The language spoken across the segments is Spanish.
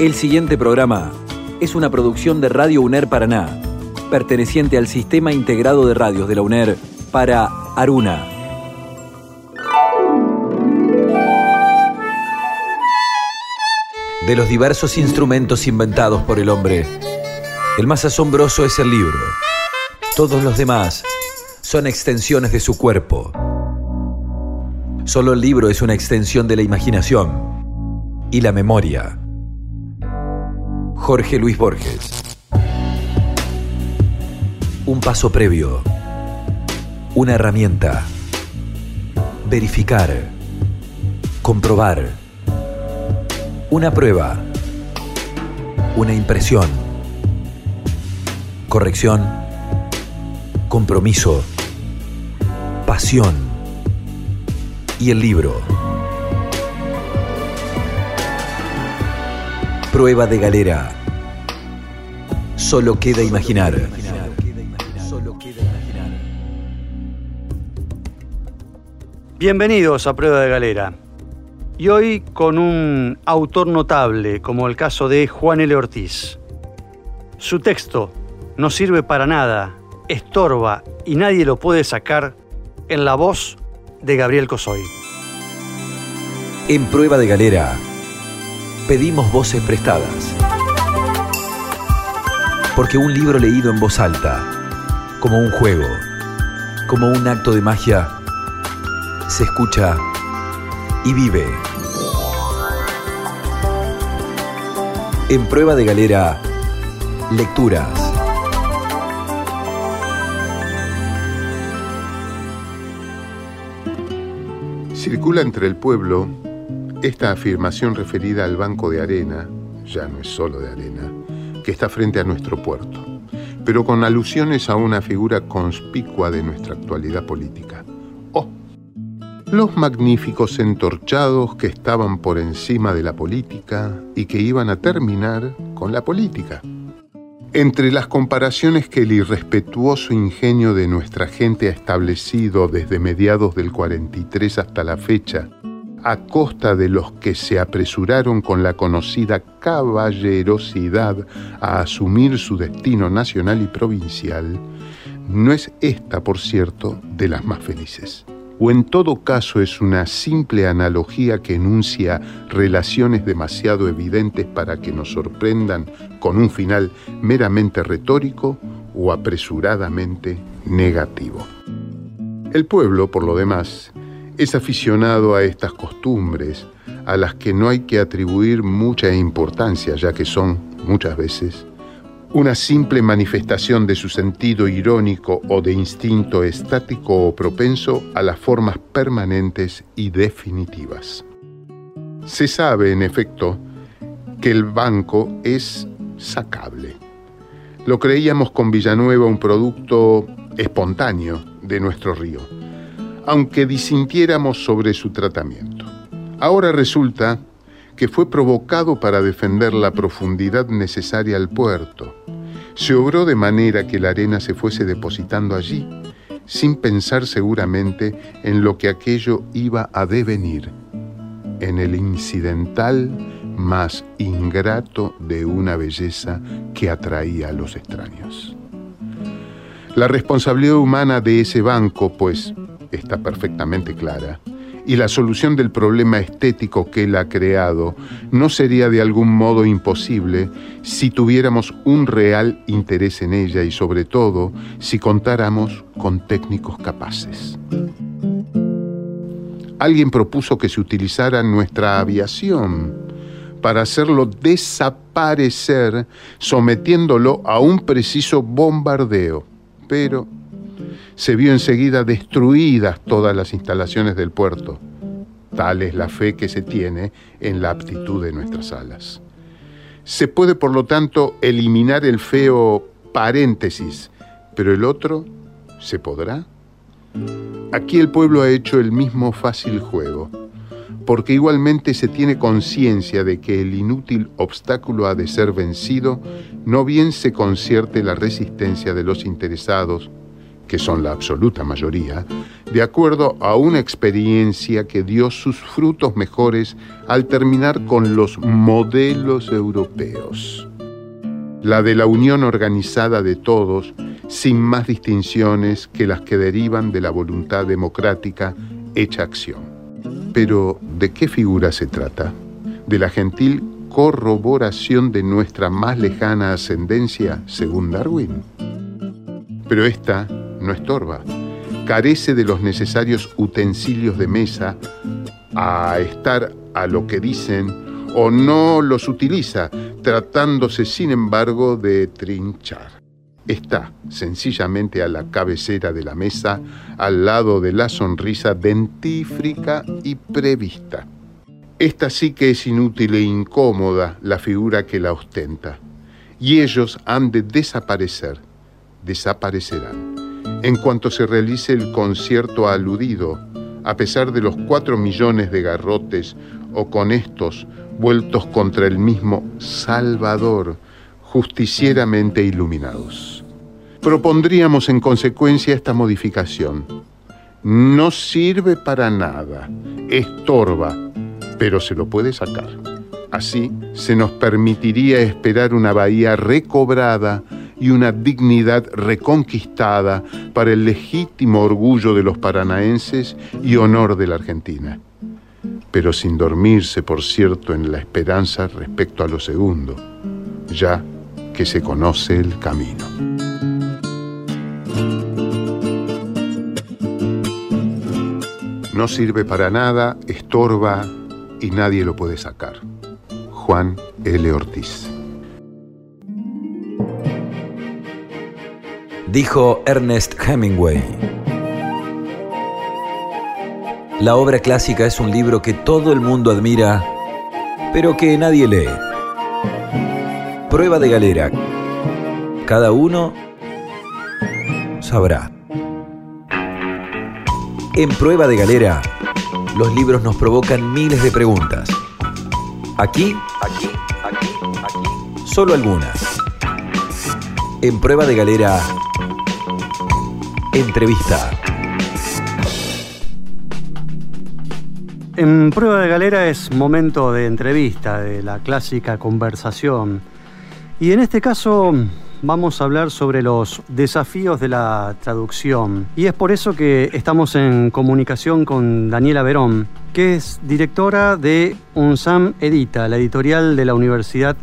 El siguiente programa es una producción de Radio UNER Paraná, perteneciente al Sistema Integrado de Radios de la UNER para Aruna. De los diversos instrumentos inventados por el hombre, el más asombroso es el libro. Todos los demás son extensiones de su cuerpo. Solo el libro es una extensión de la imaginación y la memoria. Jorge Luis Borges. Un paso previo. Una herramienta. Verificar. Comprobar. Una prueba. Una impresión. Corrección. Compromiso. Pasión. Y el libro. Prueba de galera. Solo queda imaginar. Bienvenidos a Prueba de Galera. Y hoy con un autor notable, como el caso de Juan L. Ortiz. Su texto no sirve para nada, estorba y nadie lo puede sacar en la voz de Gabriel Cosoy. En Prueba de Galera pedimos voces prestadas. Porque un libro leído en voz alta, como un juego, como un acto de magia, se escucha y vive. En prueba de galera, lecturas. Circula entre el pueblo esta afirmación referida al banco de arena, ya no es solo de arena, que está frente a nuestro puerto, pero con alusiones a una figura conspicua de nuestra actualidad política. Oh, los magníficos entorchados que estaban por encima de la política y que iban a terminar con la política. Entre las comparaciones que el irrespetuoso ingenio de nuestra gente ha establecido desde mediados del 43 hasta la fecha, a costa de los que se apresuraron con la conocida caballerosidad a asumir su destino nacional y provincial, no es esta, por cierto, de las más felices. O en todo caso es una simple analogía que enuncia relaciones demasiado evidentes para que nos sorprendan con un final meramente retórico o apresuradamente negativo. El pueblo, por lo demás, es aficionado a estas costumbres, a las que no hay que atribuir mucha importancia, ya que son, muchas veces, una simple manifestación de su sentido irónico o de instinto estático o propenso a las formas permanentes y definitivas. Se sabe, en efecto, que el banco es sacable. Lo creíamos con Villanueva un producto espontáneo de nuestro río aunque disintiéramos sobre su tratamiento. Ahora resulta que fue provocado para defender la profundidad necesaria al puerto. Se obró de manera que la arena se fuese depositando allí, sin pensar seguramente en lo que aquello iba a devenir, en el incidental más ingrato de una belleza que atraía a los extraños. La responsabilidad humana de ese banco, pues, está perfectamente clara, y la solución del problema estético que él ha creado no sería de algún modo imposible si tuviéramos un real interés en ella y sobre todo si contáramos con técnicos capaces. Alguien propuso que se utilizara nuestra aviación para hacerlo desaparecer sometiéndolo a un preciso bombardeo, pero se vio enseguida destruidas todas las instalaciones del puerto. Tal es la fe que se tiene en la aptitud de nuestras alas. Se puede, por lo tanto, eliminar el feo paréntesis, pero el otro, ¿se podrá? Aquí el pueblo ha hecho el mismo fácil juego, porque igualmente se tiene conciencia de que el inútil obstáculo ha de ser vencido, no bien se concierte la resistencia de los interesados que son la absoluta mayoría, de acuerdo a una experiencia que dio sus frutos mejores al terminar con los modelos europeos. La de la unión organizada de todos, sin más distinciones que las que derivan de la voluntad democrática hecha acción. Pero, ¿de qué figura se trata? ¿De la gentil corroboración de nuestra más lejana ascendencia, según Darwin? Pero esta no estorba, carece de los necesarios utensilios de mesa a estar a lo que dicen o no los utiliza, tratándose sin embargo de trinchar. Está sencillamente a la cabecera de la mesa, al lado de la sonrisa dentífrica y prevista. Esta sí que es inútil e incómoda la figura que la ostenta, y ellos han de desaparecer, desaparecerán en cuanto se realice el concierto aludido, a pesar de los cuatro millones de garrotes o con estos vueltos contra el mismo Salvador, justicieramente iluminados. Propondríamos en consecuencia esta modificación. No sirve para nada, estorba, pero se lo puede sacar. Así se nos permitiría esperar una bahía recobrada y una dignidad reconquistada para el legítimo orgullo de los paranaenses y honor de la Argentina. Pero sin dormirse, por cierto, en la esperanza respecto a lo segundo, ya que se conoce el camino. No sirve para nada, estorba y nadie lo puede sacar. Juan L. Ortiz. Dijo Ernest Hemingway. La obra clásica es un libro que todo el mundo admira, pero que nadie lee. Prueba de galera. Cada uno sabrá. En Prueba de Galera, los libros nos provocan miles de preguntas. Aquí, aquí, aquí, aquí, solo algunas. En Prueba de Galera, Entrevista. En prueba de galera es momento de entrevista, de la clásica conversación. Y en este caso vamos a hablar sobre los desafíos de la traducción. Y es por eso que estamos en comunicación con Daniela Verón, que es directora de UNSAM Edita, la editorial de la Universidad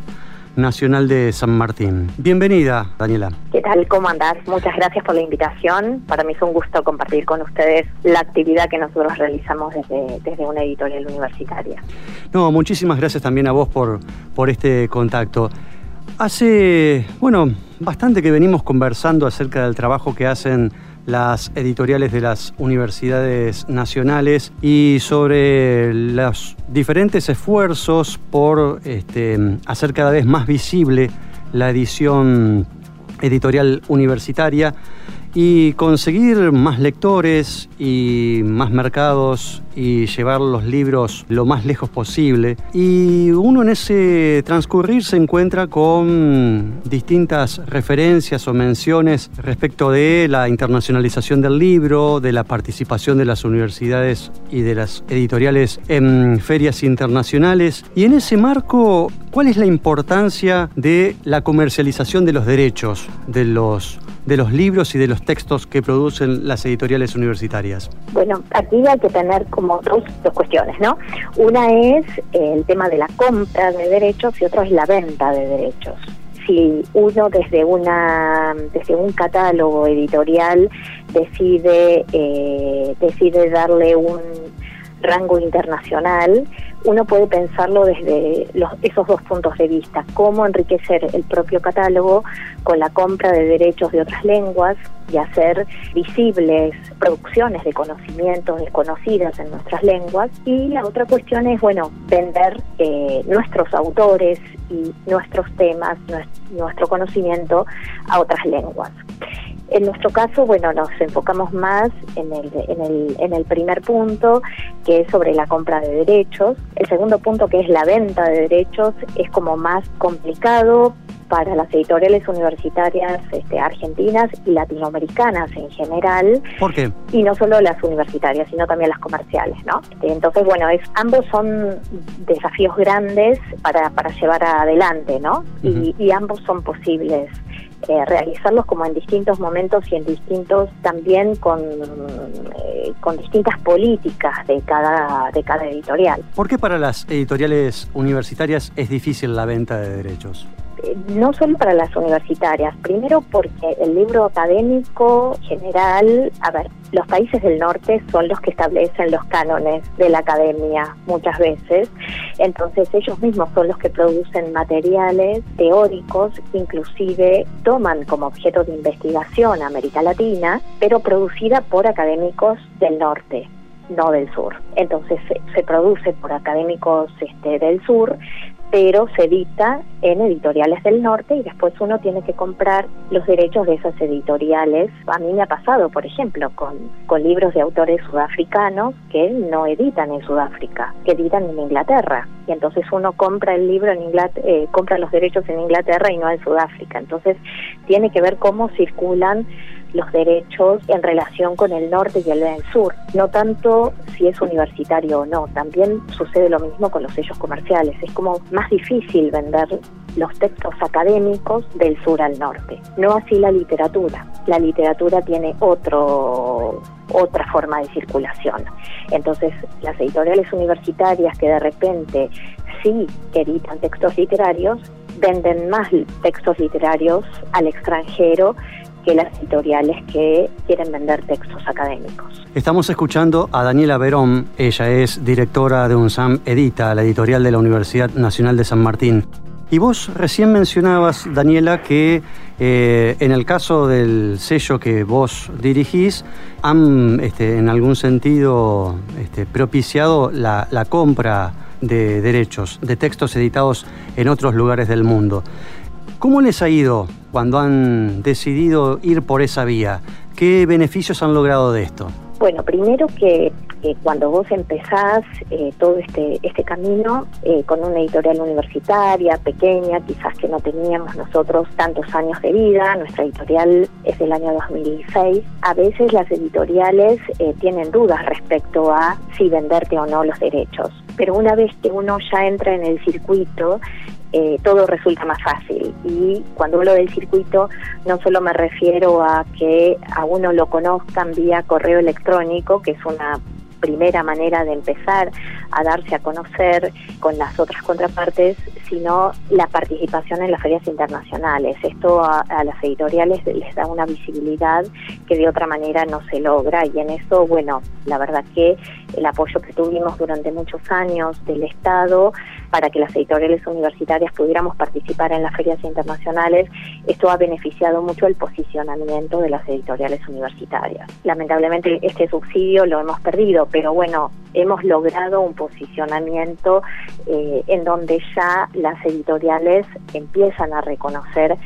Nacional de San Martín. Bienvenida, Daniela. ¿Qué tal? ¿Cómo andás? Muchas gracias por la invitación. Para mí es un gusto compartir con ustedes la actividad que nosotros realizamos desde, desde una editorial universitaria. No, muchísimas gracias también a vos por, por este contacto. Hace, bueno, bastante que venimos conversando acerca del trabajo que hacen las editoriales de las universidades nacionales y sobre los diferentes esfuerzos por este, hacer cada vez más visible la edición editorial universitaria y conseguir más lectores y más mercados y llevar los libros lo más lejos posible. Y uno en ese transcurrir se encuentra con distintas referencias o menciones respecto de la internacionalización del libro, de la participación de las universidades y de las editoriales en ferias internacionales. Y en ese marco, ¿cuál es la importancia de la comercialización de los derechos de los de los libros y de los textos que producen las editoriales universitarias? Bueno, aquí hay que tener como dos, dos cuestiones, ¿no? Una es el tema de la compra de derechos y otra es la venta de derechos si uno desde una desde un catálogo editorial decide eh, decide darle un rango internacional uno puede pensarlo desde esos dos puntos de vista, cómo enriquecer el propio catálogo con la compra de derechos de otras lenguas y hacer visibles producciones de conocimientos desconocidas en nuestras lenguas. Y la otra cuestión es, bueno, vender eh, nuestros autores y nuestros temas, nuestro conocimiento a otras lenguas. En nuestro caso, bueno, nos enfocamos más en el, en, el, en el primer punto, que es sobre la compra de derechos. El segundo punto, que es la venta de derechos, es como más complicado para las editoriales universitarias este, argentinas y latinoamericanas en general. ¿Por qué? Y no solo las universitarias, sino también las comerciales, ¿no? Entonces, bueno, es, ambos son desafíos grandes para, para llevar adelante, ¿no? y, y ambos son posibles eh, realizarlos como en distintos momentos y en distintos también con, eh, con distintas políticas de cada, de cada editorial. ¿Por qué para las editoriales universitarias es difícil la venta de derechos? No solo para las universitarias, primero porque el libro académico general, a ver, los países del norte son los que establecen los cánones de la academia muchas veces, entonces ellos mismos son los que producen materiales teóricos, inclusive toman como objeto de investigación América Latina, pero producida por académicos del norte no del sur. Entonces se, produce por académicos este, del sur, pero se edita en editoriales del norte y después uno tiene que comprar los derechos de esas editoriales. A mí me ha pasado, por ejemplo, con, con libros de autores sudafricanos que no editan en Sudáfrica, que editan en Inglaterra. Y entonces uno compra el libro en Inglaterra, eh, compra los derechos en Inglaterra y no en Sudáfrica. Entonces tiene que ver cómo circulan los derechos en relación con el norte y el sur. No tanto si es universitario o no, también sucede lo mismo con los sellos comerciales. Es como más difícil vender los textos académicos del sur al norte. No así la literatura. La literatura tiene otro otra forma de circulación. Entonces, las editoriales universitarias que de repente sí editan textos literarios, venden más textos literarios al extranjero las editoriales que quieren vender textos académicos. Estamos escuchando a Daniela Verón, ella es directora de UNSAM Edita, la editorial de la Universidad Nacional de San Martín. Y vos recién mencionabas, Daniela, que eh, en el caso del sello que vos dirigís, han este, en algún sentido este, propiciado la, la compra de derechos, de textos editados en otros lugares del mundo. ¿Cómo les ha ido cuando han decidido ir por esa vía? ¿Qué beneficios han logrado de esto? Bueno, primero que cuando vos empezás eh, todo este, este camino eh, con una editorial universitaria pequeña, quizás que no teníamos nosotros tantos años de vida, nuestra editorial es del año 2006, a veces las editoriales eh, tienen dudas respecto a si venderte o no los derechos. Pero una vez que uno ya entra en el circuito eh, todo resulta más fácil. Y cuando hablo del circuito, no solo me refiero a que a uno lo conozcan vía correo electrónico, que es una primera manera de empezar a darse a conocer con las otras contrapartes, sino la participación en las ferias internacionales. Esto a, las editoriales les da una visibilidad que de otra manera no se logra y en eso, bueno, la verdad que el apoyo que tuvimos durante muchos años del Estado para que las editoriales universitarias pudiéramos participar en las ferias internacionales, esto ha beneficiado mucho el posicionamiento de las editoriales universitarias. Lamentablemente este subsidio lo hemos perdido, pero bueno, hemos logrado un posicionamiento eh, en donde ya las editoriales empiezan a reconocer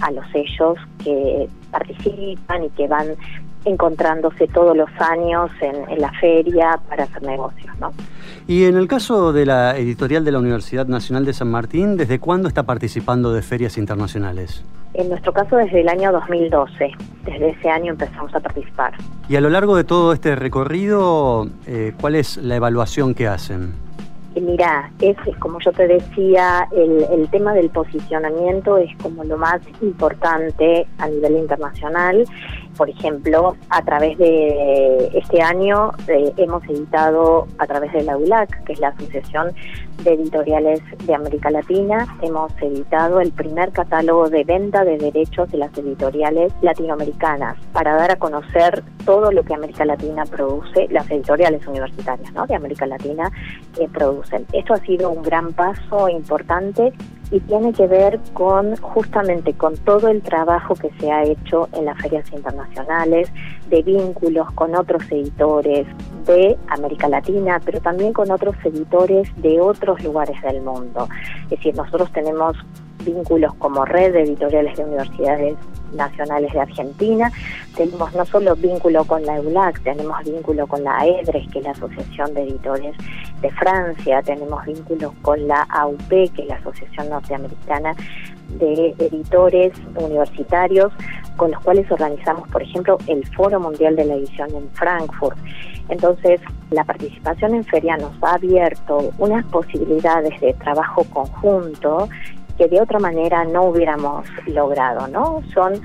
a los sellos que participan y que van encontrándose todos los años en, la feria para hacer negocios. ¿no? Y en el caso de la editorial de la Universidad Nacional de San Martín, ¿desde cuándo está participando de ferias internacionales? En nuestro caso desde el año 2012, desde ese año empezamos a participar. Y a lo largo de todo este recorrido, eh, ¿cuál es la evaluación que hacen? Mira, es, como yo te decía, el, el, tema del posicionamiento es como lo más importante a nivel internacional por ejemplo, a través de este año eh, hemos editado a través de la ULAC, que es la Asociación de Editoriales de América Latina, hemos editado el primer catálogo de venta de derechos de las editoriales latinoamericanas para dar a conocer todo lo que América Latina produce, las editoriales universitarias ¿no? de América Latina que producen. Esto ha sido un gran paso importante y tiene que ver con justamente con todo el trabajo que se ha hecho en las ferias internacionales, de vínculos con otros editores de América Latina, pero también con otros editores de otros lugares del mundo. Es decir, nosotros tenemos vínculos como red de editoriales de universidades nacionales de Argentina. Tenemos no solo vínculo con la EULAC, tenemos vínculo con la EDRES, que es la Asociación de Editores de Francia, tenemos vínculos con la AUP, que es la Asociación Norteamericana de Editores Universitarios, con los cuales organizamos, por ejemplo, el Foro Mundial de la Edición en Frankfurt. Entonces, la participación en Feria nos ha abierto unas posibilidades de trabajo conjunto que de otra manera no hubiéramos logrado, ¿no? Son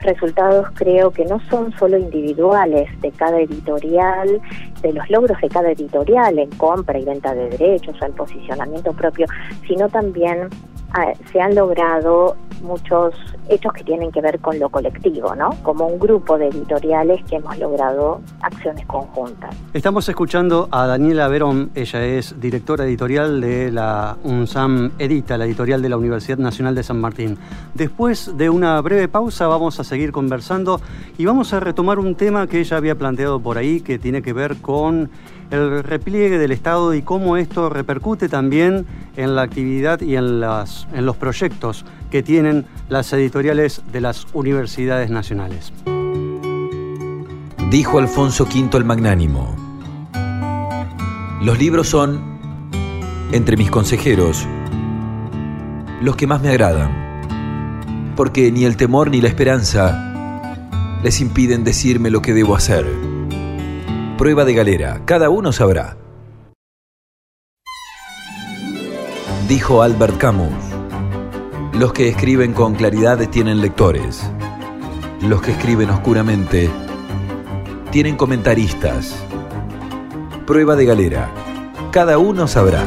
resultados creo que no son solo individuales de cada editorial, de los logros de cada editorial en compra y venta de derechos o en posicionamiento propio, sino también ah, se han logrado muchos hechos que tienen que ver con lo colectivo, ¿no? Como un grupo de editoriales que hemos logrado acciones conjuntas. Estamos escuchando a Daniela Verón, ella es directora editorial de la UNSAM Edita, la editorial de la Universidad Nacional de San Martín. Después de una breve pausa vamos a seguir conversando y vamos a retomar un tema que ella había planteado por ahí que tiene que ver con el repliegue del Estado y cómo esto repercute también en la actividad y en, en los proyectos que tienen las editoriales de las universidades nacionales. Dijo Alfonso V el Magnánimo, los libros son, entre mis consejeros, los que más me agradan, porque ni el temor ni la esperanza les impiden decirme lo que debo hacer prueba de galera, cada uno sabrá. Dijo Albert Camus, los que escriben con claridad tienen lectores, los que escriben oscuramente tienen comentaristas. Prueba de galera, cada uno sabrá.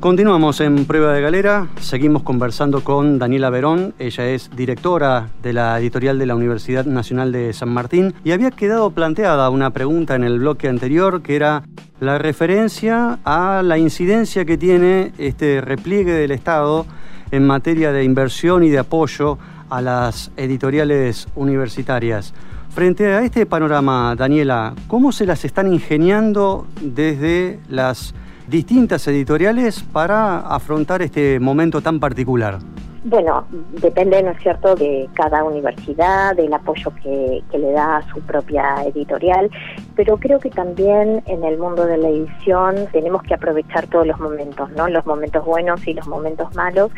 Continuamos en Prueba de Galera, seguimos conversando con Daniela Verón, ella es directora de la editorial de la Universidad Nacional de San Martín. Y había quedado planteada una pregunta en el bloque anterior que era la referencia a la incidencia que tiene este repliegue del Estado en materia de inversión y de apoyo a las editoriales universitarias. Frente a este panorama, Daniela, ¿cómo se las están ingeniando desde las distintas editoriales para afrontar este momento tan particular? Bueno, depende, ¿no es cierto?, de cada universidad, del apoyo que, le da a su propia editorial, pero creo que también en el mundo de la edición tenemos que aprovechar todos los momentos, ¿no? Los momentos buenos y los momentos malos.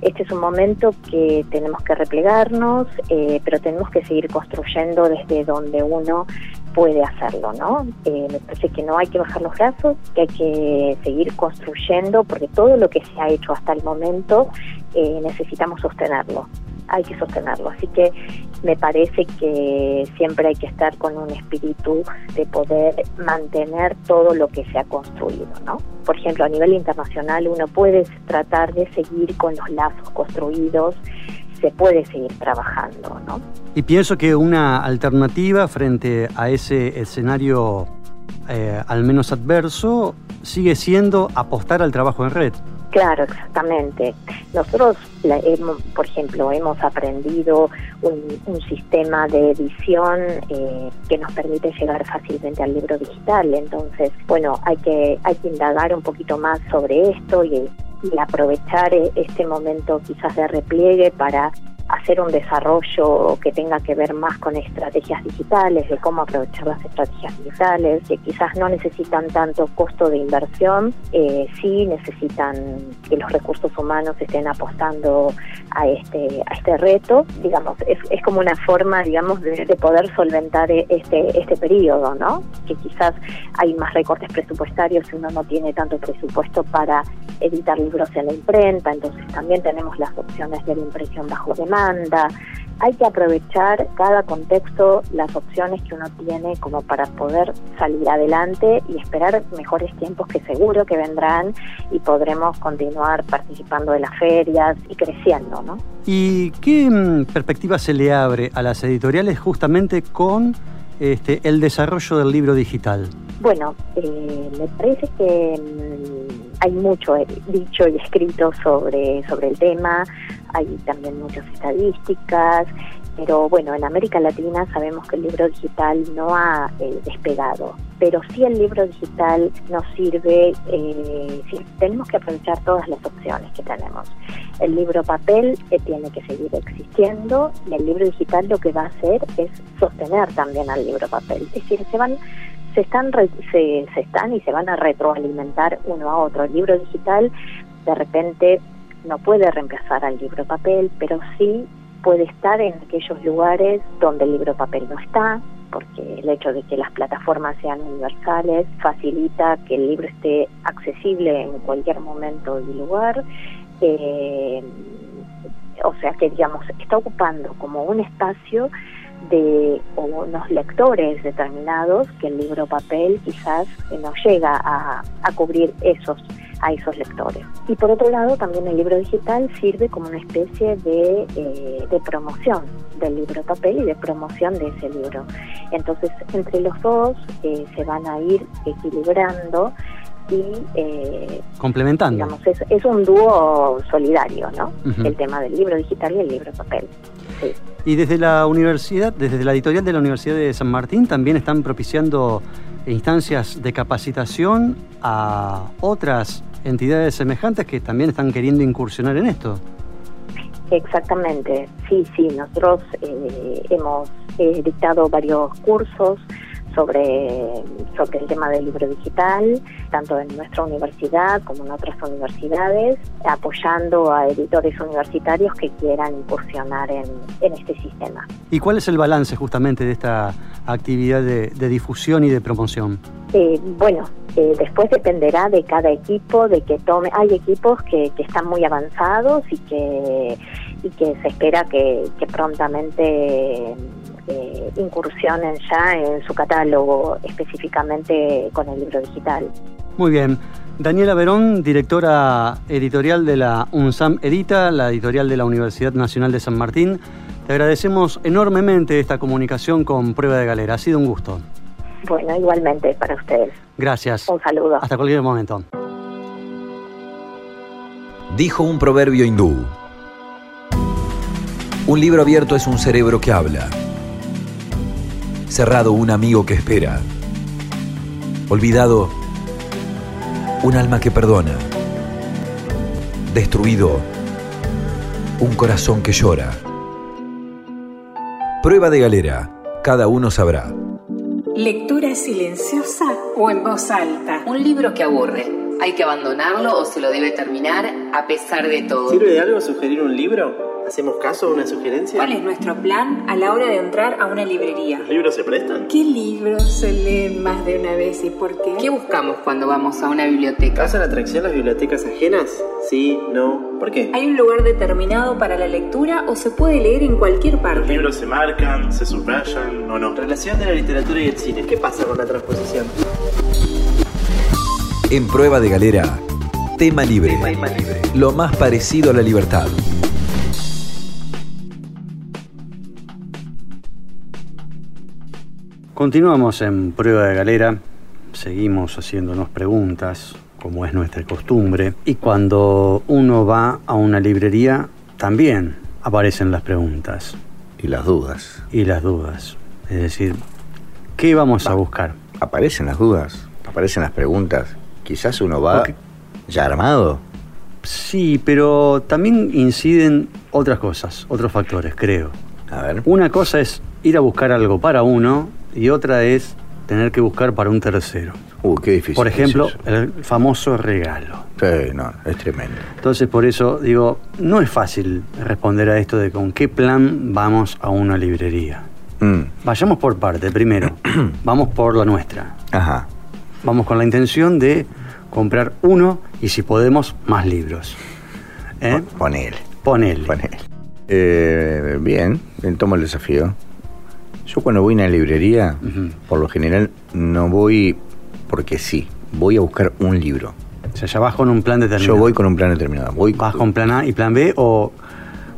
Este es un momento que tenemos que replegarnos, eh, pero tenemos que seguir construyendo desde donde uno puede hacerlo, ¿no? Eh, me parece que no hay que bajar los brazos, que hay que seguir construyendo, porque todo lo que se ha hecho hasta el momento eh, necesitamos sostenerlo, hay que sostenerlo. Así que me parece que siempre hay que estar con un espíritu de poder mantener todo lo que se ha construido, ¿no? Por ejemplo, a nivel internacional uno puede tratar de seguir con los lazos construidos se puede seguir trabajando. ¿no? Y pienso que una alternativa frente a ese escenario eh, al menos adverso sigue siendo apostar al trabajo en red. Claro, exactamente. Nosotros, por ejemplo, hemos aprendido un, sistema de edición eh, que nos permite llegar fácilmente al libro digital. Entonces, bueno, hay que hay que indagar un poquito más sobre esto y y aprovechar eh, este momento quizás de repliegue para hacer un desarrollo que tenga que ver más con estrategias digitales, de cómo aprovechar las estrategias digitales, que quizás no necesitan tanto costo de inversión, eh, sí necesitan que los recursos humanos estén apostando a este a este reto, digamos, es, como una forma, digamos, de, poder solventar este este periodo, ¿no? Que quizás hay más recortes presupuestarios y uno no tiene tanto presupuesto para editar libros en la imprenta, entonces también tenemos las opciones de la impresión bajo demanda. Hay que aprovechar cada contexto, las opciones que uno tiene como para poder salir adelante y esperar mejores tiempos que seguro que vendrán y podremos continuar participando de las ferias y creciendo, ¿no? ¿Y qué mm, perspectiva se le abre a las editoriales justamente con este, el desarrollo del libro digital? Bueno, eh, me parece que mm, hay mucho dicho y escrito sobre, sobre el tema, hay también muchas estadísticas, pero bueno, en América Latina sabemos que el libro digital no ha eh, despegado. pero sí el libro digital nos sirve, eh, tenemos que aprovechar todas las opciones que tenemos. El libro papel eh, tiene que seguir existiendo y el libro digital lo que va a hacer es sostener también al libro papel. Es decir, se van se están se, se están y se van a retroalimentar uno a otro. El libro digital de repente no puede reemplazar al libro papel, pero sí puede estar en aquellos lugares donde el libro papel no está, porque el hecho de que las plataformas sean universales facilita que el libro esté accesible en cualquier momento y lugar. Eh, o sea que, digamos, está ocupando como un espacio de unos lectores determinados que el libro papel quizás no llega a, a cubrir esos a esos lectores. Y por otro lado, también el libro digital sirve como una especie de, eh, de promoción del libro papel y de promoción de ese libro. Entonces, entre los dos eh, se van a ir equilibrando y eh, complementando. Digamos, es, es, un dúo solidario, ¿no? El tema del libro digital y el libro papel. Sí. Y desde la universidad, desde la editorial de la Universidad de San Martín, también están propiciando instancias de capacitación a otras entidades semejantes que también están queriendo incursionar en esto. Exactamente, sí, sí, nosotros eh, hemos eh, dictado varios cursos sobre, sobre el tema del libro digital, tanto en nuestra universidad como en otras universidades, apoyando a editores universitarios que quieran incursionar en, este sistema. ¿Y cuál es el balance justamente de esta actividad de, difusión y de promoción? Eh, bueno, eh, después dependerá de cada equipo, de que tome. Hay equipos que, que están muy avanzados y que, y que se espera que, que prontamente eh, incursionen ya en su catálogo específicamente con el libro digital. Muy bien. Daniela Verón, directora editorial de la UNSAM Edita, la editorial de la Universidad Nacional de San Martín. Te agradecemos enormemente esta comunicación con Prueba de Galera. Ha sido un gusto. Bueno, igualmente para ustedes. Gracias. Un saludo. Hasta cualquier momento. Dijo un proverbio hindú. Un libro abierto es un cerebro que habla cerrado un amigo que espera, olvidado un alma que perdona, destruido un corazón que llora. Prueba de galera, cada uno sabrá. Lectura silenciosa o en voz alta. Un libro que aburre. ¿Hay que abandonarlo o se lo debe terminar a pesar de todo? ¿Sirve de algo sugerir un libro? ¿Hacemos caso a una sugerencia? ¿Cuál es nuestro plan a la hora de entrar a una librería? ¿Los libros se prestan? ¿Qué libros se leen más de una vez y por qué? ¿Qué buscamos cuando vamos a una biblioteca? ¿Causan atracción las bibliotecas ajenas? Sí, no. ¿Por qué? ¿Hay un lugar determinado para la lectura o se puede leer en cualquier parte? ¿Los libros se marcan, se subrayan o no? Relación de la literatura y el cine. ¿Qué pasa con la transposición? En Prueba de Galera, tema libre. Tema libre. Lo más parecido a la libertad. Continuamos en prueba de galera, seguimos haciéndonos preguntas, como es nuestra costumbre, y cuando uno va a una librería también aparecen las preguntas. Y las dudas. Y las dudas. Es decir, ¿qué vamos a buscar? Aparecen las dudas, aparecen las preguntas. Quizás uno va ya armado. Sí, pero también inciden otras cosas, otros factores, creo. A ver. Una cosa es ir a buscar algo para uno y otra es tener que buscar para un tercero. Uh, qué difícil. Por ejemplo, el famoso regalo. Sí, no, es tremendo. Entonces, por eso digo, no es fácil responder a esto de con qué plan vamos a una librería. Mm. Vayamos por parte. Primero, vamos por la nuestra. Ajá. Vamos con la intención de comprar uno y, si podemos, más libros. ¿Eh? Ponele. Ponele. Ponele. Eh, bien, tomo el desafío. Yo cuando voy a una librería, por lo general no voy porque sí, voy a buscar un libro. O sea, ya vas con un plan determinado. Yo voy con un plan determinado. Voy ¿Vas con plan A y plan B o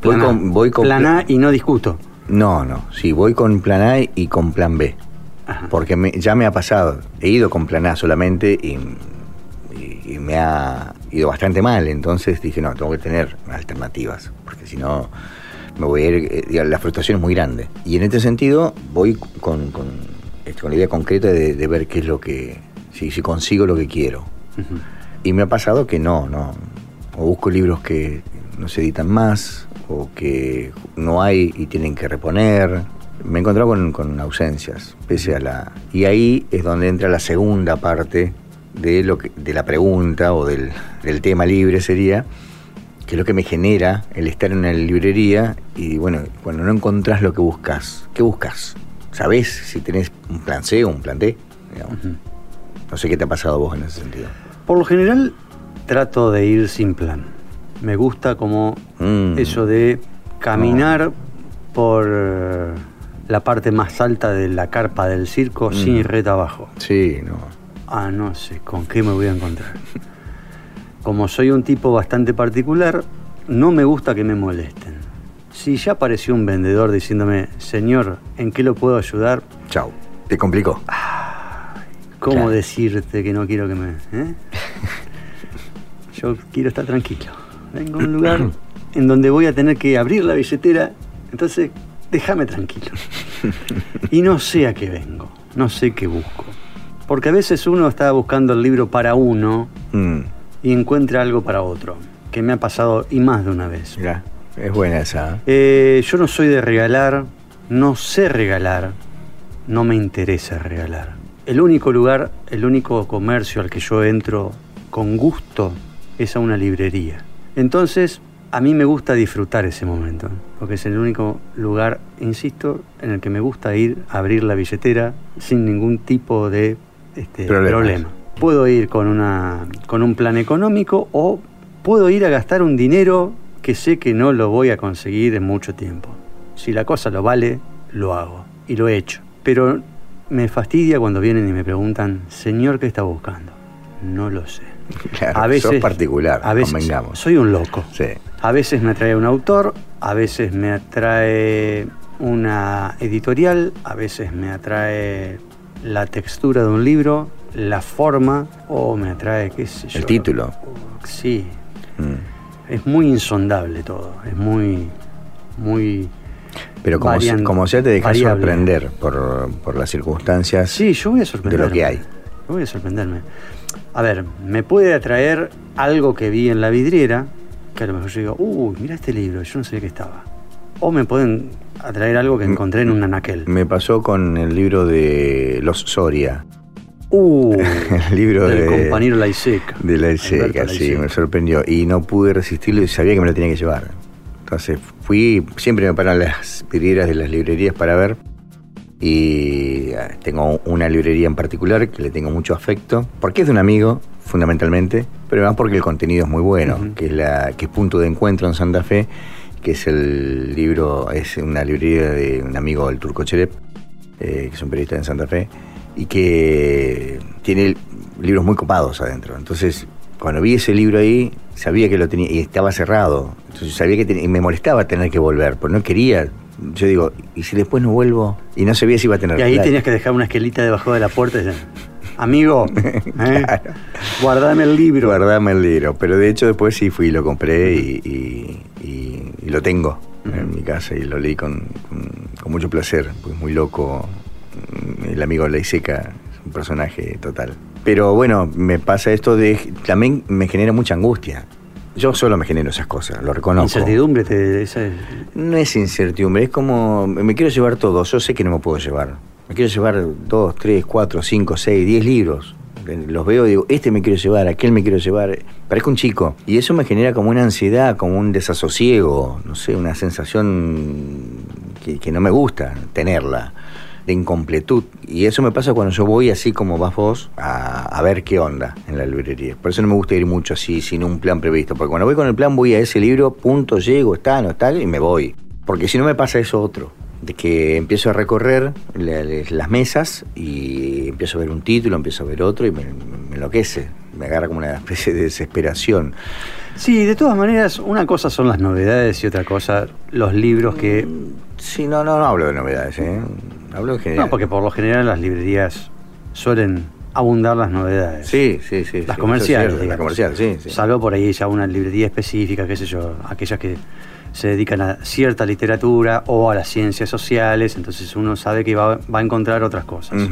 voy con, plan A y no discuto? No, no. Sí, voy con plan A y con plan B. Porque ya me ha pasado. He ido con plan A solamente y, y, me ha ido bastante mal. Entonces dije, no, tengo que tener alternativas. Porque si no me voy a ir, eh, la frustración es muy grande. Y en este sentido voy con, este, con la idea concreta de, de ver qué es lo que, si, si consigo lo que quiero. Y me ha pasado que no, no. O busco libros que no se editan más, o que no hay y tienen que reponer. Me he encontrado con, con ausencias, pese a la... Y ahí es donde entra la segunda parte de, lo que, de la pregunta o del, del tema libre sería, que es lo que me genera el estar en una librería y bueno, cuando no encontrás lo que buscas, ¿qué buscas? ¿Sabés si tenés un plan C o un plan D? Digamos. No sé qué te ha pasado a vos en ese sentido. Por lo general, trato de ir sin plan. Me gusta como Mm. eso de caminar por eh, la parte más alta de la carpa del circo Mm. sin reta abajo. Sí, no. Ah, no sé, ¿con qué me voy a encontrar? Como soy un tipo bastante particular, no me gusta que me molesten. Si ya apareció un vendedor diciéndome, señor, ¿en qué lo puedo ayudar? Chau. Te complicó. ¿Cómo Claro. decirte que no quiero que me... eh? Yo quiero estar tranquilo. Vengo a un lugar en donde voy a tener que abrir la billetera, entonces déjame tranquilo. Y no sé a qué vengo, no sé qué busco. Porque a veces uno está buscando el libro para uno Mm, y encuentra algo para otro, que me ha pasado y más de una vez. mirá, es buena esa. ¿eh? Eh, yo no soy de regalar, no sé regalar, no me interesa regalar. El único lugar, el único comercio al que yo entro con gusto es a una librería. Entonces, a mí me gusta disfrutar ese momento, porque es el único lugar, insisto, en el que me gusta ir a abrir la billetera sin ningún tipo de este, problema. Puedo ir con, una, con un plan económico o puedo ir a gastar un dinero que sé que no lo voy a conseguir en mucho tiempo. Si la cosa lo vale, lo hago. Y lo he hecho. Pero me fastidia cuando vienen y me preguntan, Señor, ¿qué está buscando? No lo sé. Claro, sos particular, a veces soy un loco. Sí. A veces me atrae un autor, a veces me atrae una editorial, a veces me atrae la textura de un libro, la forma, o me atrae, qué sé yo. El título. Sí, Mm. es muy insondable todo, es muy, muy... Pero como, se- varian- como sea, te dejas variable. sorprender por, por las circunstancias Sí, yo voy a de sorprenderme. lo que hay. Yo voy a sorprenderme. A ver, me puede atraer algo que vi en la vidriera, que a lo mejor yo digo, uy, mira este libro, yo no sabía que estaba. O me pueden atraer algo que encontré en un anaquel. Me pasó con el libro de Los Soria, Uh, el libro del de, compañero Laiseca. de la Alberto Iseca, sí, Laiseca. me sorprendió. Y no pude resistirlo y sabía que me lo tenía que llevar. Entonces fui, siempre me paran las vidrieras de las librerías para ver. Y eh, tengo una librería en particular que le tengo mucho afecto, porque es de un amigo, fundamentalmente, pero además porque el contenido es muy bueno, que, es la, que es punto de encuentro en Santa Fe, que es el libro, es una librería de un amigo del Turco Cherep, eh, que es un periodista en Santa Fe, y que tiene libros muy copados adentro. Entonces, cuando vi ese libro ahí, sabía que lo tenía, y estaba cerrado. Entonces sabía que tenía, y me molestaba tener que volver, porque no quería. Yo digo, ¿y si después no vuelvo? Y no sabía si iba a tener Y ahí tenías que dejar una esquelita debajo de la puerta y decir, amigo, ¿eh? Claro. guardame el libro. Guardame el libro. Pero de hecho después sí fui y lo compré y, y- y- y lo tengo en mi casa y lo leí con, con- con mucho placer, pues muy loco. El amigo Leiseca es un personaje total. Pero bueno, me pasa esto de... También me genera mucha angustia. Yo solo me genero esas cosas, lo reconozco. Incertidumbre, te, esa es- No es incertidumbre, es como me quiero llevar todo, yo sé que no me puedo llevar. Me quiero llevar dos, tres, cuatro, cinco, seis, diez libros. Los veo y digo, este me quiero llevar, aquel me quiero llevar. Parezco un chico. Y eso me genera como una ansiedad, como un desasosiego, no sé, una sensación que, que no me gusta tenerla, de incompletud. Y eso me pasa cuando yo voy así como vas vos a, a ver qué onda en la librería. Por eso no me gusta ir mucho así, sin un plan previsto. Porque cuando voy con el plan voy a ese libro, punto, llego, está, no está, y me voy. Porque si no me pasa eso otro, de que empiezo a recorrer la- la- las mesas y empiezo a ver un título, empiezo a ver otro y me, me enloquece. Me agarra como una especie de desesperación. Sí, de todas maneras, una cosa son las novedades y otra cosa los libros que... Sí, no, no, no hablo de novedades, ¿eh? Hablo en general. No, porque por lo general en las librerías suelen abundar las novedades. Sí, sí, sí. Las sí, comerciales, es cierto, Las digamos. comerciales, sí, sí. Salvo por ahí ya una librería específica, qué sé yo, aquellas que se dedican a cierta literatura o a las ciencias sociales, entonces uno sabe que va, va a encontrar otras cosas.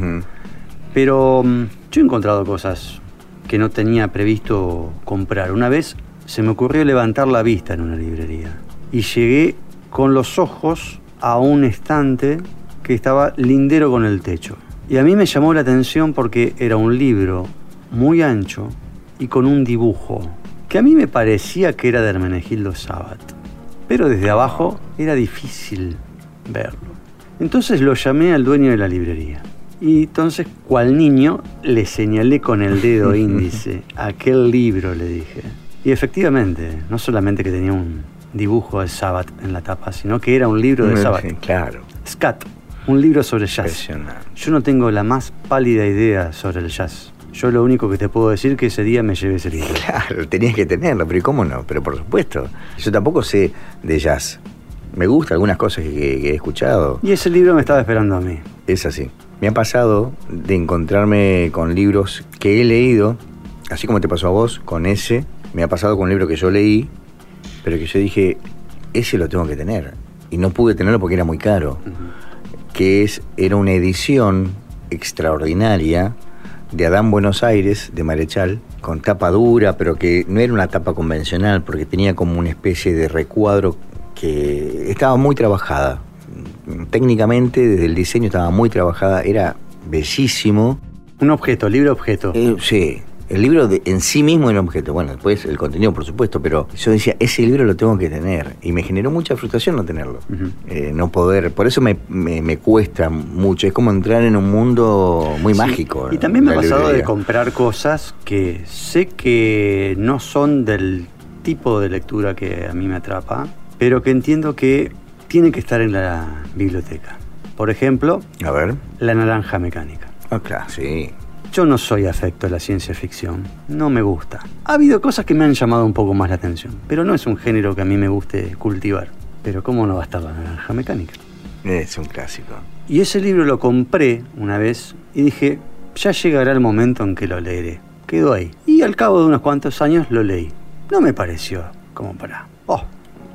Pero mm, yo he encontrado cosas que no tenía previsto comprar. Una vez se me ocurrió levantar la vista en una librería y llegué con los ojos a un estante que estaba lindero con el techo. Y a mí me llamó la atención porque era un libro muy ancho y con un dibujo que a mí me parecía que era de Hermenegildo Sabat. Pero desde abajo era difícil verlo. Entonces lo llamé al dueño de la librería. Y entonces, cual niño, le señalé con el dedo índice aquel libro, le dije. Y efectivamente, no solamente que tenía un dibujo de Sabbath en la tapa, sino que era un libro de Sí, Sabbath. claro. Scat, un libro sobre jazz. Impresionante. Yo no tengo la más pálida idea sobre el jazz. Yo lo único que te puedo decir que ese día me llevé ese libro. Claro, tenías que tenerlo, pero ¿y cómo no? Pero por supuesto. Yo tampoco sé de jazz. Me gustan algunas cosas que, que he escuchado. Y ese libro me estaba esperando a mí. Es así. Me ha pasado de encontrarme con libros que he leído, así como te pasó a vos, con ese. Me ha pasado con un libro que yo leí, pero que yo dije, ese lo tengo que tener. Y no pude tenerlo porque era muy caro. Que es, era una edición extraordinaria de Adán Buenos Aires, de Marechal, con tapa dura, pero que no era una tapa convencional, porque tenía como una especie de recuadro que estaba muy trabajada. Técnicamente, desde el diseño estaba muy trabajada, era bellísimo. Un objeto, libro objeto. Eh, sí, el libro de- en sí mismo era un objeto. Bueno, después el contenido, por supuesto, pero yo decía, ese libro lo tengo que tener. Y me generó mucha frustración no tenerlo. Eh, no poder, por eso me, me- me cuesta mucho. Es como entrar en un mundo muy Sí, mágico. Y también me ha pasado de comprar cosas que sé que no son del tipo de lectura que a mí me atrapa, pero que entiendo que tienen que estar en la biblioteca. Por ejemplo, A ver. La Naranja Mecánica. Ah, claro, sí. Yo no soy afecto a la ciencia ficción, no me gusta. Ha habido cosas que me han llamado un poco más la atención, pero no es un género que a mí me guste cultivar. Pero ¿cómo no va a estar la naranja mecánica? Es un clásico. Y ese libro lo compré una vez y dije, ya llegará el momento en que lo leeré. Quedó ahí. Y al cabo de unos cuantos años lo leí. No me pareció como para... ¡Oh!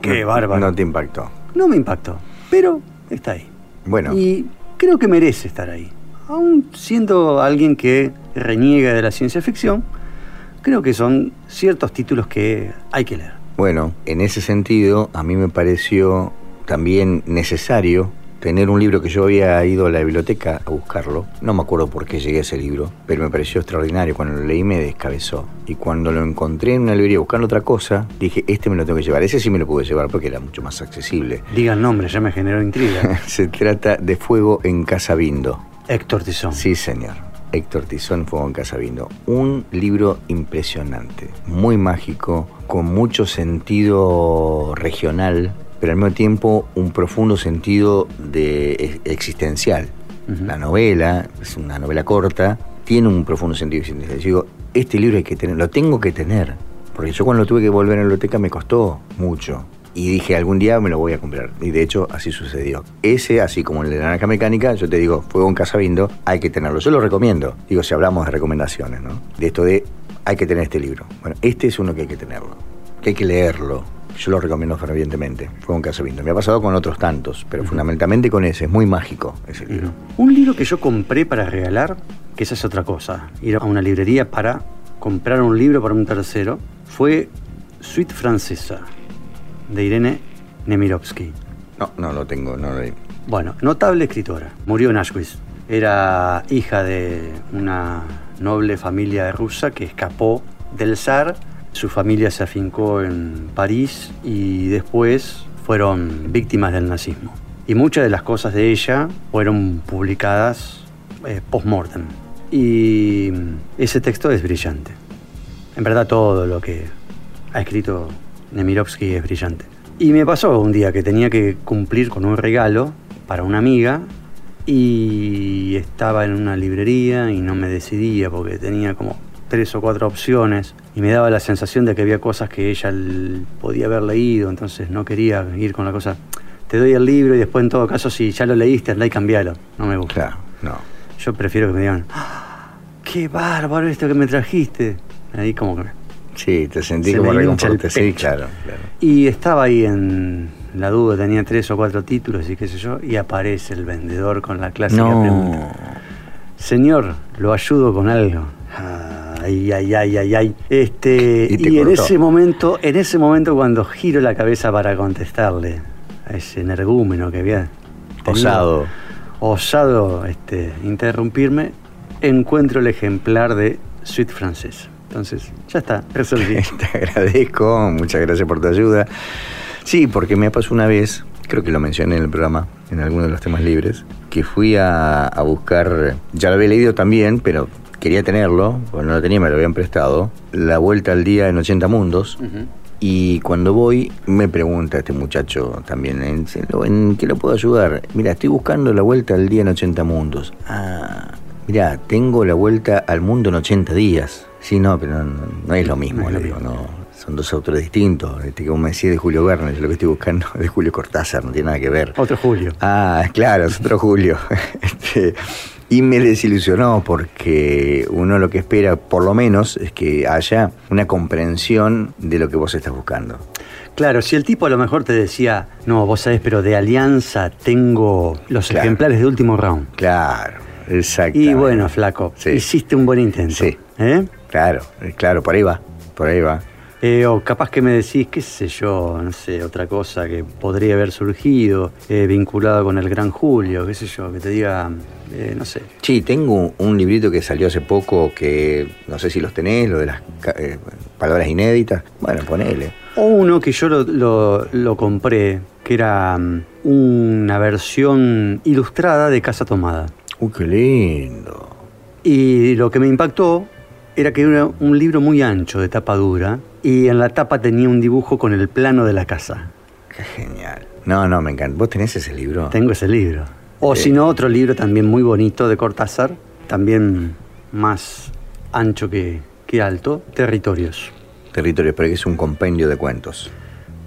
¡Qué No- bárbaro! No te impactó. No me impactó, pero está ahí. Bueno, Y creo que merece estar ahí. Aún siendo alguien que reniega de la ciencia ficción, creo que son ciertos títulos que hay que leer. Bueno, en ese sentido, a mí me pareció también necesario tener un libro que yo había ido a la biblioteca a buscarlo. No me acuerdo por qué llegué a ese libro, pero me pareció extraordinario. Cuando lo leí me descabezó. Y cuando lo encontré en una librería buscando otra cosa, dije, este me lo tengo que llevar. Ese sí me lo pude llevar porque era mucho más accesible. Digan nombre, ya me generó intriga. Se trata de Fuego en Casa Bindo. Héctor Tizón. Sí, señor. Héctor Tizón, Fuego en Casa Bindo. Un libro impresionante, muy mágico, con mucho sentido regional, pero al mismo tiempo un profundo sentido de ex- existencial. La novela, es una novela corta, tiene un profundo sentido existencial. Yo digo, este libro hay que tener, lo tengo que tener. Porque yo cuando lo tuve que volver a la biblioteca me costó mucho. Y dije, algún día me lo voy a comprar. Y de hecho, así sucedió. Ese, así como el de la naranja mecánica, yo te digo, Fuego en Casa Bindo, hay que tenerlo. Yo lo recomiendo. Digo, si hablamos de recomendaciones, ¿no? De esto de, hay que tener este libro. Bueno, este es uno que hay que tenerlo. Que hay que leerlo. Yo lo recomiendo fervientemente. Fuego en Casa Bindo. Me ha pasado con otros tantos, pero fundamentalmente con ese. Es muy mágico ese libro. Un libro que yo compré para regalar, que esa es otra cosa, ir a una librería para comprar un libro para un tercero, fue Suite Francesa, de Irene Nemirovsky. No, no lo tengo, no lo leí. Bueno, notable escritora. Murió en Auschwitz. Era hija de una noble familia rusa que escapó del zar. Su familia se afincó en París y después fueron víctimas del nazismo. Y muchas de las cosas de ella fueron publicadas eh, post-mortem. Y ese texto es brillante. En verdad todo lo que ha escrito Nemirovsky es brillante. Y me pasó un día que tenía que cumplir con un regalo para una amiga y estaba en una librería y no me decidía porque tenía como tres o cuatro opciones y me daba la sensación de que había cosas que ella podía haber leído, entonces no quería ir con la cosa. Te doy el libro y después en todo caso si ya lo leíste, andá y cambialo. No me gusta. Claro, no. Yo prefiero que me digan, "Ah, qué bárbaro esto que me trajiste. Ahí como que... Sí, te sentí Se como reconforte. Sí, claro, claro. Y estaba ahí en la duda, tenía tres o cuatro títulos y qué sé yo, y aparece el vendedor con la clásica No. pregunta. Señor, ¿lo ayudo con algo? Ay, ay, ay, ay, ay. Este, Y y, en ese momento, en ese momento cuando giro la cabeza para contestarle a ese energúmeno que había tenido Osado. osado este, interrumpirme, encuentro el ejemplar de Suite Francesa. Entonces, ya está, resolví. Te agradezco, muchas gracias por tu ayuda. Sí, porque me pasó una vez, creo que lo mencioné en el programa, en alguno de los temas libres, que fui a, a buscar, ya lo había leído también, pero quería tenerlo, porque no lo tenía, me lo habían prestado, La Vuelta al Día en 80 Mundos. Y cuando voy, me pregunta este muchacho también, ¿en, en qué lo puedo ayudar? Mira, estoy buscando la vuelta al día en 80 mundos. Ah, mira, tengo la vuelta al mundo en 80 días. Sí, no, pero no, no es lo mismo, No es le lo digo, mismo. no. Son dos autores distintos. Este, como me decía de Julio Verne, yo lo que estoy buscando es de Julio Cortázar, no tiene nada que ver. Otro Julio. Ah, claro, es otro Julio. Este, y me desilusionó porque uno lo que espera, por lo menos, es que haya una comprensión de lo que vos estás buscando. Claro, si el tipo a lo mejor te decía, no, vos sabés, pero de Alianza tengo los Claro. ejemplares de último round. Claro, exacto. Y bueno, flaco, Sí. hiciste un buen intento. Sí. ¿eh? Claro, eh, claro, por ahí va, por ahí va. Eh, o capaz que me decís, qué sé yo, no sé, otra cosa que podría haber surgido eh, vinculado con el gran Julio, qué sé yo, que te diga, eh, no sé. Sí, tengo un librito que salió hace poco que no sé si los tenés, lo de las palabras inéditas. Bueno, ponele. O uno que yo lo, lo- lo compré, que era mm, una versión ilustrada de Casa Tomada. Uy, qué lindo. Y lo que me impactó era que era un libro muy ancho de tapa dura y en la tapa tenía un dibujo con el plano de la casa. Qué genial. No, no, me encanta. ¿Vos tenés ese libro? Tengo ese libro. O Sí. si no, otro libro también muy bonito de Cortázar, también más ancho que, que alto, Territorios. Territorio, pero que es un compendio de cuentos.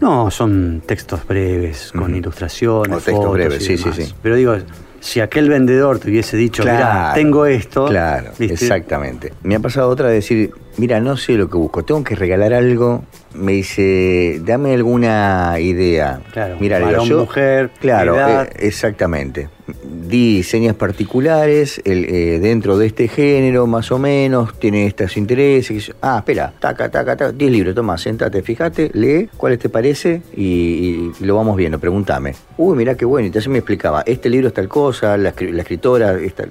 No, son textos breves, con ilustraciones, O textos fotos breves, y sí, sí, sí. Pero digo, si aquel vendedor te hubiese dicho, mira, tengo esto, Claro, ¿viste? exactamente. Me ha pasado otra de decir, mira, no sé lo que busco, tengo que regalar algo. Me dice, dame alguna idea. Claro, mira, varón, yo- mujer, Claro, edad. eh, exactamente. Di señas particulares el, eh, dentro de este género, más o menos, tiene estos intereses. Ah, espera, taca, taca, taca, 10 libros, toma, sentate, fíjate, lee cuáles te parece y, y lo vamos viendo, pregúntame. Uy, mirá qué bueno, y entonces me explicaba, este libro es tal cosa, la, la escritora es tal...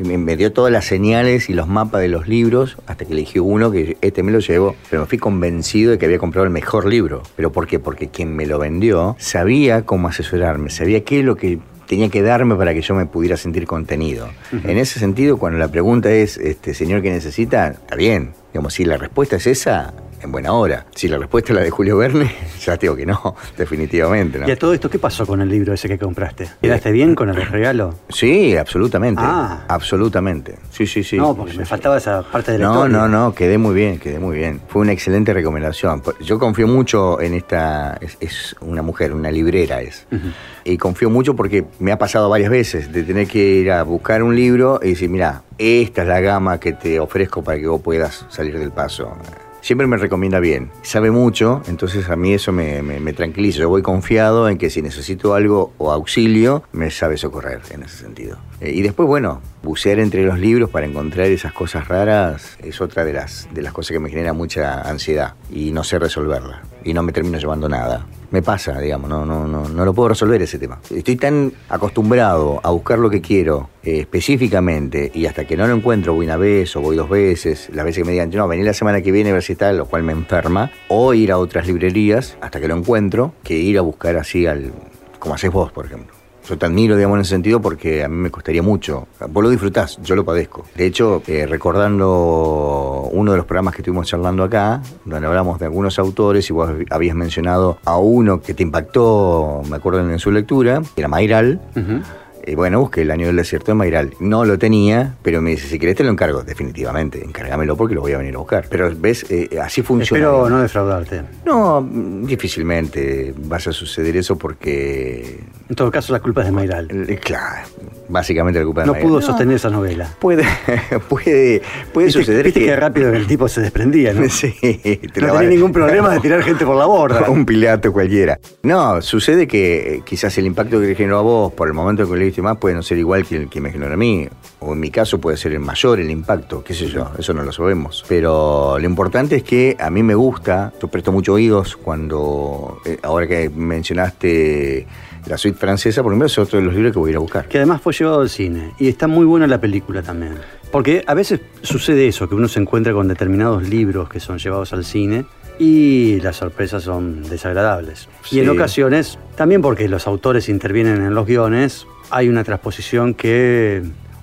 Y me, dio todas las señales y los mapas de los libros hasta que elegí uno que este me lo llevo, pero me fui convencido de que había comprado el mejor libro. ¿Pero por qué? Porque quien me lo vendió sabía cómo asesorarme, sabía qué es lo que tenía que darme para que yo me pudiera sentir contenido. En ese sentido, cuando la pregunta es, este señor que necesita, está bien. Digamos, si la respuesta es esa, en buena hora. Si la respuesta es la de Julio Verne, ya te digo que no, definitivamente. ¿no? Y a todo esto, ¿qué pasó con el libro ese que compraste? ¿Quedaste bien con el regalo? Sí, absolutamente. Ah. Absolutamente. Sí, sí, sí. no, porque Sí, me sí. faltaba esa parte de la No, historia. no, no, quedé muy bien, quedé muy bien. Fue una excelente recomendación. Yo confío mucho en esta, es, es una mujer, una librera es. Y confío mucho porque me ha pasado varias veces de tener que ir a buscar un libro y decir, mira, esta es la gama que te ofrezco para que vos puedas salir del paso. Siempre me recomienda bien, sabe mucho, entonces a mí eso me, me- me tranquiliza. Yo voy confiado en que si necesito algo o auxilio, me sabe socorrer en ese sentido. Eh, y después, bueno, bucear entre los libros para encontrar esas cosas raras es otra de las, de las cosas que me genera mucha ansiedad y no sé resolverla. Y no me termino llevando nada. Me pasa, digamos, no, no, no, no lo puedo resolver ese tema. Estoy tan acostumbrado a buscar lo que quiero eh, específicamente y hasta que no lo encuentro voy una vez o voy dos veces, las veces que me digan, no, vení la semana que viene a ver si está, lo cual me enferma, o ir a otras librerías hasta que lo encuentro, que ir a buscar así al, como haces vos, por ejemplo. Yo te admiro, digamos, en ese sentido porque a mí me costaría mucho. Vos lo disfrutás, yo lo padezco. De hecho, eh, recordando uno de los programas que estuvimos charlando acá, donde hablamos de algunos autores y vos habías mencionado a uno que te impactó, me acuerdo en su lectura, que era Mayral, Ujú. Y bueno, busqué El Año del Desierto de Mayral. No lo tenía, pero me dice, si querés te lo encargo. Definitivamente, encárgamelo porque lo voy a venir a buscar. Pero ves, eh, así funciona. Espero no defraudarte. No, difícilmente vaya a suceder eso porque... En todo caso, la culpa es de Mayral. Eh, Claro, básicamente la culpa de No Mayral. pudo sostener esa novela. Puede, puede, puede Viste- suceder viste que rápido el tipo se desprendía, ¿no? Sí, te No tenía ningún problema de tirar gente por la borda. un pilato cualquiera. No, sucede que eh, quizás el impacto que le generó a vos por el momento que le diste más puede no ser igual que el que me generó a mí. O en mi caso puede ser el mayor el impacto, qué sé yo, eso no lo sabemos. Pero lo importante es que a mí me gusta, yo presto mucho oídos cuando, eh, ahora que mencionaste la suite francesa, por ejemplo, es otro de los libros que voy a ir a buscar. Que además fue llevado al cine. Y está muy buena la película también. Porque a veces sucede eso, que uno se encuentra con determinados libros que son llevados al cine y las sorpresas son desagradables. Y en ocasiones, también porque los autores intervienen en los guiones, hay una transposición que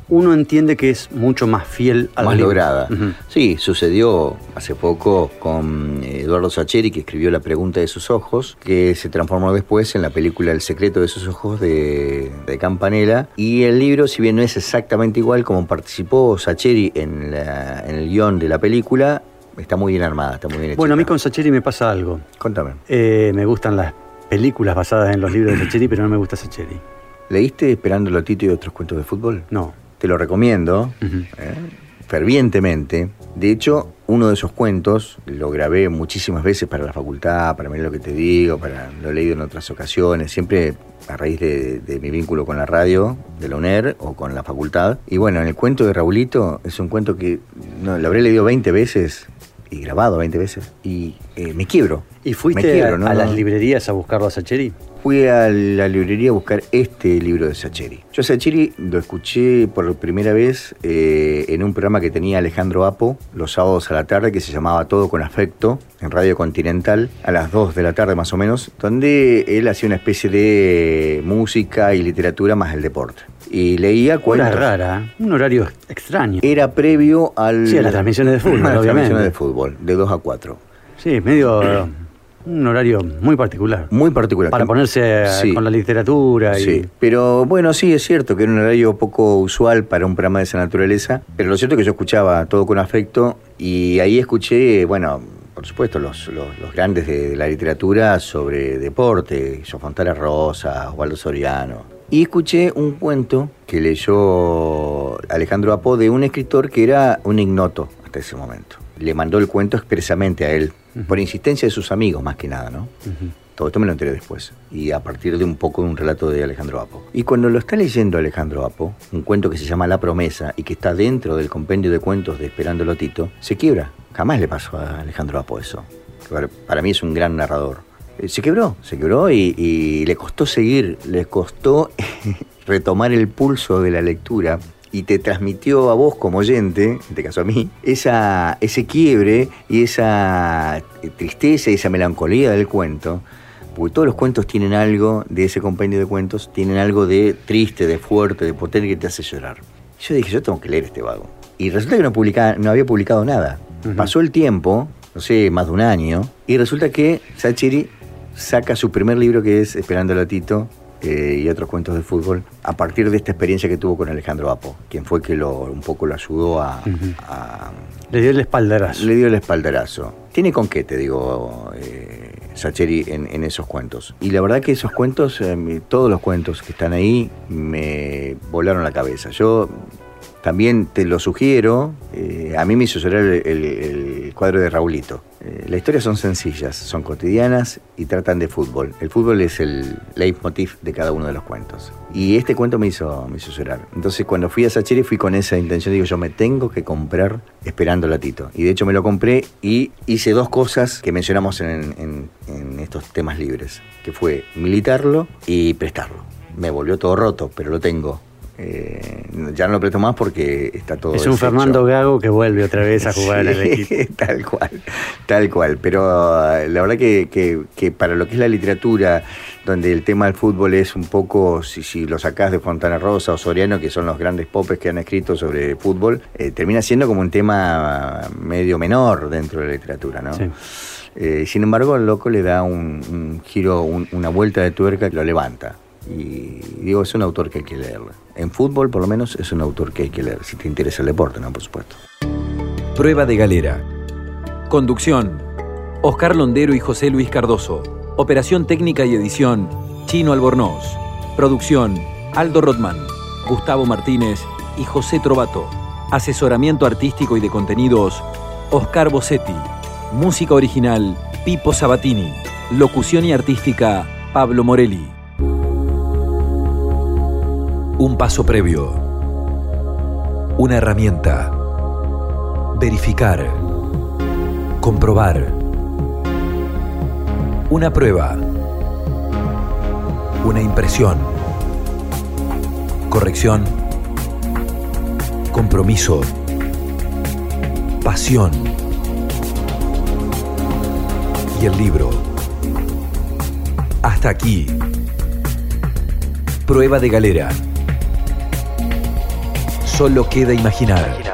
uno entiende que es mucho más fiel al más libro. lograda. Sí, sucedió hace poco con eh, Eduardo Sacheri, que escribió La pregunta de sus ojos, que se transformó después en la película El secreto de sus ojos de, de Campanella. Y el libro, si bien no es exactamente igual como participó Sacheri en, la- en el guion de la película, está muy bien armada, está muy bien hecha. Bueno, a mí con Sacheri me pasa algo. Contame. Eh, me gustan las películas basadas en los libros de Sacheri, pero no me gusta Sacheri. ¿Leíste Esperando a Tito y otros cuentos de fútbol? No. Te lo recomiendo. ¿eh? fervientemente. De hecho, uno de esos cuentos lo grabé muchísimas veces para la facultad, para ver lo que te digo, para lo he leído en otras ocasiones, siempre a raíz de, de mi vínculo con la radio, de la UNER o con la facultad. Y bueno, en el cuento de Raulito es un cuento que no, lo habré leído 20 veces y grabado 20 veces y eh, me quiebro. ¿Y fuiste Me quiebro, a, ¿no? a las librerías a buscarlo a Sacheri? Fui a la librería a buscar este libro de Sacheri. Yo a Sacheri lo escuché por primera vez eh, en un programa que tenía Alejandro Apo los sábados a la tarde que se llamaba Todo con Afecto en Radio Continental a las 2 de la tarde más o menos, donde él hacía una especie de música y literatura más el deporte. Y leía cuentos. rara, ¿eh? un horario extraño. Era previo al... Sí, a las transmisiones de fútbol, obviamente. transmisiones de fútbol, de 2 a 4. Sí, medio un horario muy particular. Muy particular. Para ponerse Sí. con la literatura y Sí, pero bueno, sí, es cierto que era un horario poco usual para un programa de esa naturaleza, pero lo cierto es que yo escuchaba todo con afecto y ahí escuché, bueno, por supuesto, los, los- los grandes de, de la literatura sobre deporte, Fontana Rosa, Osvaldo Soriano. Y escuché un cuento que leyó Alejandro Apo de un escritor que era un ignoto hasta ese momento. Le mandó el cuento expresamente a él, por insistencia de sus amigos más que nada, ¿no? Todo esto me lo enteré después. Y a partir de un poco de un relato de Alejandro Apo. Y cuando lo está leyendo Alejandro Apo, un cuento que se llama La Promesa y que está dentro del compendio de cuentos de Esperándolo Tito, se quiebra. Jamás le pasó a Alejandro Apo eso. para mí es un gran narrador. Eh, Se quebró, se quebró y, y le costó seguir, le costó retomar el pulso de la lectura y te transmitió a vos como oyente, en este caso a mí, esa, ese quiebre y esa eh, tristeza y esa melancolía del cuento, porque todos los cuentos tienen algo de ese compendio de cuentos, tienen algo de triste, de fuerte, de potente que te hace llorar. Yo dije, yo tengo que leer este vago. Y resulta que no, publica- no había publicado nada. Pasó el tiempo, no sé, más de un año, y resulta que Sacheri saca su primer libro que es Esperando a Tito eh, y otros cuentos de fútbol a partir de esta experiencia que tuvo con Alejandro Apo, quien fue que lo, un poco lo ayudó a- Le dio el espaldarazo. le dio el espaldarazo. Tiene con qué, te digo, eh, Sacheri, en, en esos cuentos. Y la verdad que esos cuentos, eh, todos los cuentos que están ahí, me volaron la cabeza. Yo también te lo sugiero, eh, a mí me hizo llorar el, cuadro de Raulito. Eh, las historias son sencillas, son cotidianas y tratan de fútbol. El fútbol es el leitmotiv de cada uno de los cuentos. Y este cuento me hizo, me hizo llorar. Entonces cuando fui a Sacheri fui con esa intención, digo, yo me tengo que comprar esperando a Tito. Y de hecho me lo compré y hice dos cosas que mencionamos en, en- en estos temas libres, que fue militarlo y prestarlo. Me volvió todo roto, pero lo tengo. Eh, ya no lo presto más porque está todo es un deshecho. Fernando Gago que vuelve otra vez a jugar en el Sí, equipo. Tal cual, tal cual. Pero eh, la verdad que, que- que para lo que es la literatura, donde el tema del fútbol es un poco, si, si lo sacás de Fontana Rosa o Soriano, que son los grandes popes que han escrito sobre fútbol, eh, termina siendo como un tema medio menor dentro de la literatura, ¿no? Sí. Eh, sin embargo, el loco le da un, un giro, un- una vuelta de tuerca que lo levanta. Y digo, es un autor que hay que leer. En fútbol, por lo menos, es un autor que hay que leer, si te interesa el deporte, ¿no? Por supuesto. Prueba de galera. Conducción. Oscar Londero y José Luis Cardoso. Operación técnica y edición. Chino Albornoz. Producción. Aldo Rodman, Gustavo Martínez y José Trovato. Asesoramiento artístico y de contenidos. Oscar Bossetti. Música original. Pipo Sabatini. Locución y artística. Pablo Morelli. Un paso previo. Una herramienta. Verificar. Comprobar. Una prueba. Una impresión. Corrección. Compromiso. Pasión. Y el libro. Hasta aquí. Prueba de galera. Solo queda imaginar.